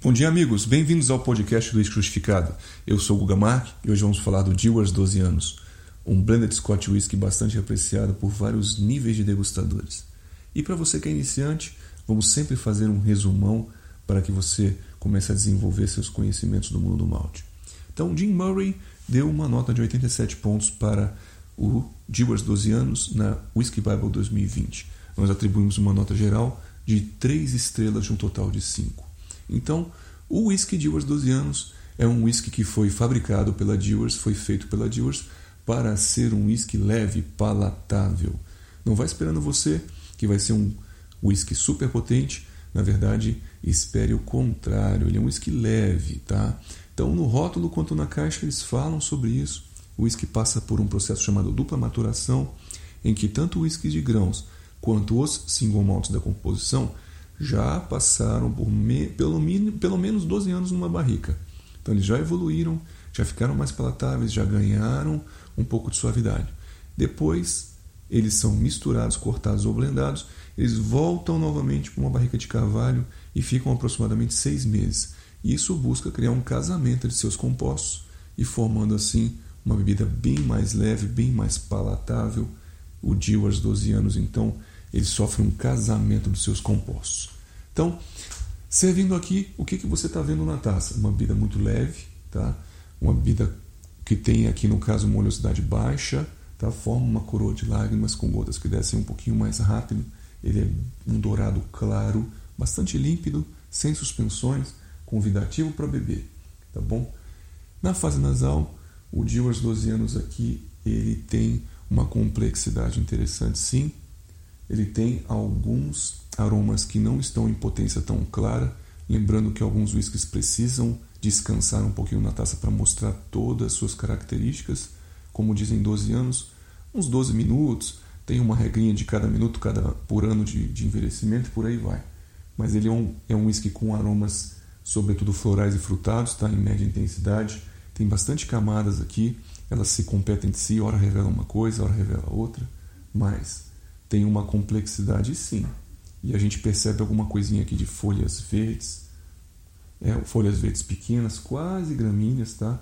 Bom dia, amigos. Bem-vindos ao podcast do Crucificado. Eu sou o Guga Mark e hoje vamos falar do Dewars 12 anos, um blended Scotch Whisky bastante apreciado por vários níveis de degustadores. E para você que é iniciante, vamos sempre fazer um resumão para que você comece a desenvolver seus conhecimentos do mundo do malte. Então, Jim Murray deu uma nota de 87 pontos para o Dewars 12 anos na Whisky Bible 2020. Nós atribuímos uma nota geral de 3 estrelas de um total de 5. Então, o whisky Dewars 12 anos é um whisky que foi fabricado pela Dewars, foi feito pela Dewars para ser um whisky leve, palatável. Não vai esperando você que vai ser um whisky super potente. Na verdade, espere o contrário. Ele é um whisky leve, tá? Então, no rótulo quanto na caixa eles falam sobre isso. O whisky passa por um processo chamado dupla maturação, em que tanto o whisky de grãos quanto os single malts da composição já passaram por me, pelo, pelo menos 12 anos numa barrica. Então eles já evoluíram, já ficaram mais palatáveis, já ganharam um pouco de suavidade. Depois eles são misturados, cortados ou blendados, eles voltam novamente para uma barrica de carvalho e ficam aproximadamente seis meses. Isso busca criar um casamento de seus compostos e formando assim uma bebida bem mais leve, bem mais palatável. O Dewars 12 anos, então, ele sofre um casamento dos seus compostos. Então, servindo aqui, o que, que você está vendo na taça? Uma bebida muito leve, tá? uma bebida que tem aqui no caso uma oleosidade baixa, tá? forma uma coroa de lágrimas com gotas que descem um pouquinho mais rápido. Ele é um dourado claro, bastante límpido, sem suspensões, convidativo para beber, tá bom? Na fase nasal, o Dewars 12 anos aqui, ele tem uma complexidade interessante, sim, ele tem alguns aromas que não estão em potência tão clara, lembrando que alguns whiskies precisam descansar um pouquinho na taça para mostrar todas as suas características, como dizem 12 anos, uns 12 minutos, tem uma regrinha de cada minuto cada, por ano de, de envelhecimento por aí vai. Mas ele é um, é um whisky com aromas, sobretudo florais e frutados, tá? em média intensidade, tem bastante camadas aqui, elas se competem entre si, ora revela uma coisa, ora revela outra, mas tem uma complexidade sim. E a gente percebe alguma coisinha aqui de folhas verdes, é, folhas verdes pequenas, quase gramíneas, tá?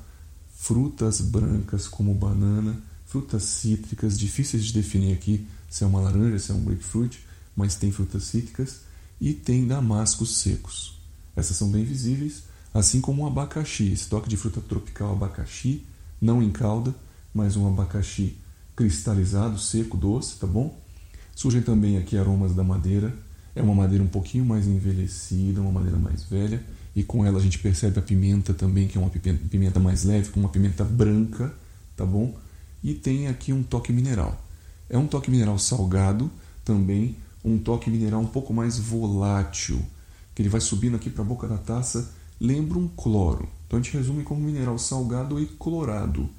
Frutas brancas como banana, frutas cítricas, difíceis de definir aqui se é uma laranja, se é um grapefruit, mas tem frutas cítricas e tem damascos secos. Essas são bem visíveis, assim como o abacaxi, esse toque de fruta tropical abacaxi, não em calda, mas um abacaxi cristalizado, seco, doce, tá bom? Surgem também aqui aromas da madeira. É uma madeira um pouquinho mais envelhecida, uma madeira mais velha. E com ela a gente percebe a pimenta também, que é uma pimenta mais leve, com uma pimenta branca, tá bom? E tem aqui um toque mineral. É um toque mineral salgado, também um toque mineral um pouco mais volátil, que ele vai subindo aqui para a boca da taça, lembra um cloro. Então a gente resume como mineral salgado e clorado.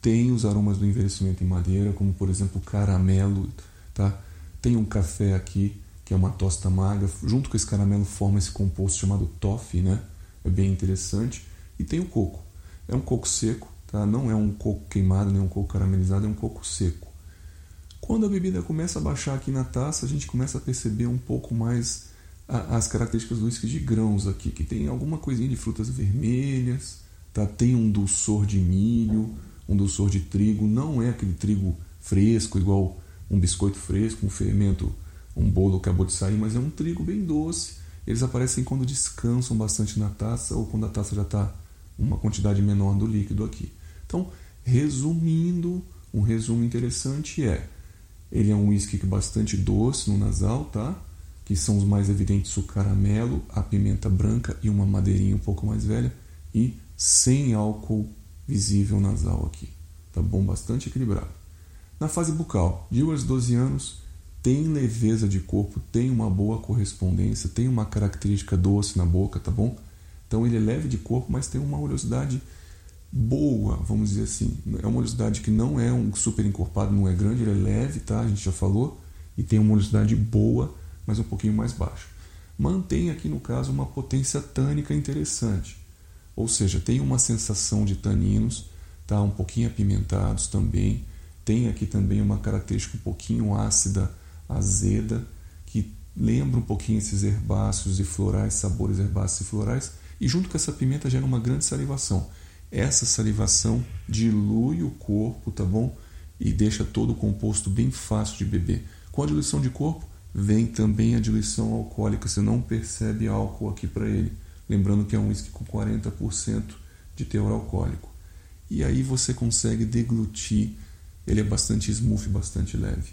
Tem os aromas do envelhecimento em madeira, como por exemplo caramelo, tá? Tem um café aqui, que é uma tosta magra, junto com esse caramelo forma esse composto chamado toffee, né? É bem interessante. E tem o coco. É um coco seco, tá? Não é um coco queimado, nem um coco caramelizado, é um coco seco. Quando a bebida começa a baixar aqui na taça, a gente começa a perceber um pouco mais as características do whisky de grãos aqui, que tem alguma coisinha de frutas vermelhas, tá? Tem um dulçor de milho, um dulçor de trigo, não é aquele trigo fresco igual um biscoito fresco, um fermento, um bolo que acabou de sair, mas é um trigo bem doce. Eles aparecem quando descansam bastante na taça ou quando a taça já está uma quantidade menor do líquido aqui. Então, resumindo, um resumo interessante é: ele é um whisky bastante doce no nasal, tá? Que são os mais evidentes o caramelo, a pimenta branca e uma madeirinha um pouco mais velha e sem álcool visível nasal aqui, tá bom? Bastante equilibrado. Na fase bucal, Dewars 12 anos tem leveza de corpo, tem uma boa correspondência, tem uma característica doce na boca, tá bom? Então ele é leve de corpo, mas tem uma oleosidade boa, vamos dizer assim. É uma oleosidade que não é um super encorpado, não é grande, ele é leve, tá? A gente já falou. E tem uma oleosidade boa, mas um pouquinho mais baixa. Mantém aqui no caso uma potência tânica interessante. Ou seja, tem uma sensação de taninos, tá? Um pouquinho apimentados também tem aqui também uma característica um pouquinho ácida, azeda, que lembra um pouquinho esses herbáceos e florais, sabores herbáceos e florais, E junto com essa pimenta gera uma grande salivação. Essa salivação dilui o corpo, tá bom? E deixa todo o composto bem fácil de beber. Com a diluição de corpo, vem também a diluição alcoólica. Você não percebe álcool aqui para ele. Lembrando que é um whisky com 40% de teor alcoólico. E aí você consegue deglutir. Ele é bastante smooth, bastante leve.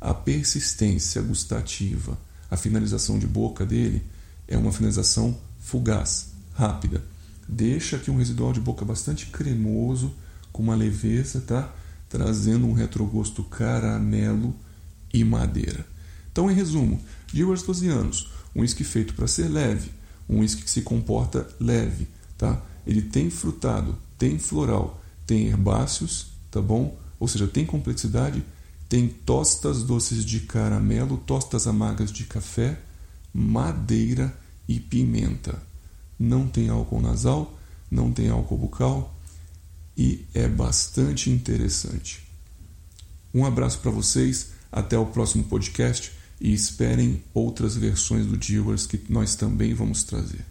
A persistência gustativa, a finalização de boca dele é uma finalização fugaz, rápida. Deixa aqui um residual de boca bastante cremoso, com uma leveza, tá? Trazendo um retrogosto caramelo e madeira. Então, em resumo, Dewars 12 anos, um whisky feito para ser leve, um whisky que se comporta leve, tá? Ele tem frutado, tem floral, tem herbáceos, tá bom? Ou seja, tem complexidade, tem tostas doces de caramelo, tostas amargas de café, madeira e pimenta. Não tem álcool nasal, não tem álcool bucal e é bastante interessante. Um abraço para vocês, até o próximo podcast e esperem outras versões do Dewars que nós também vamos trazer.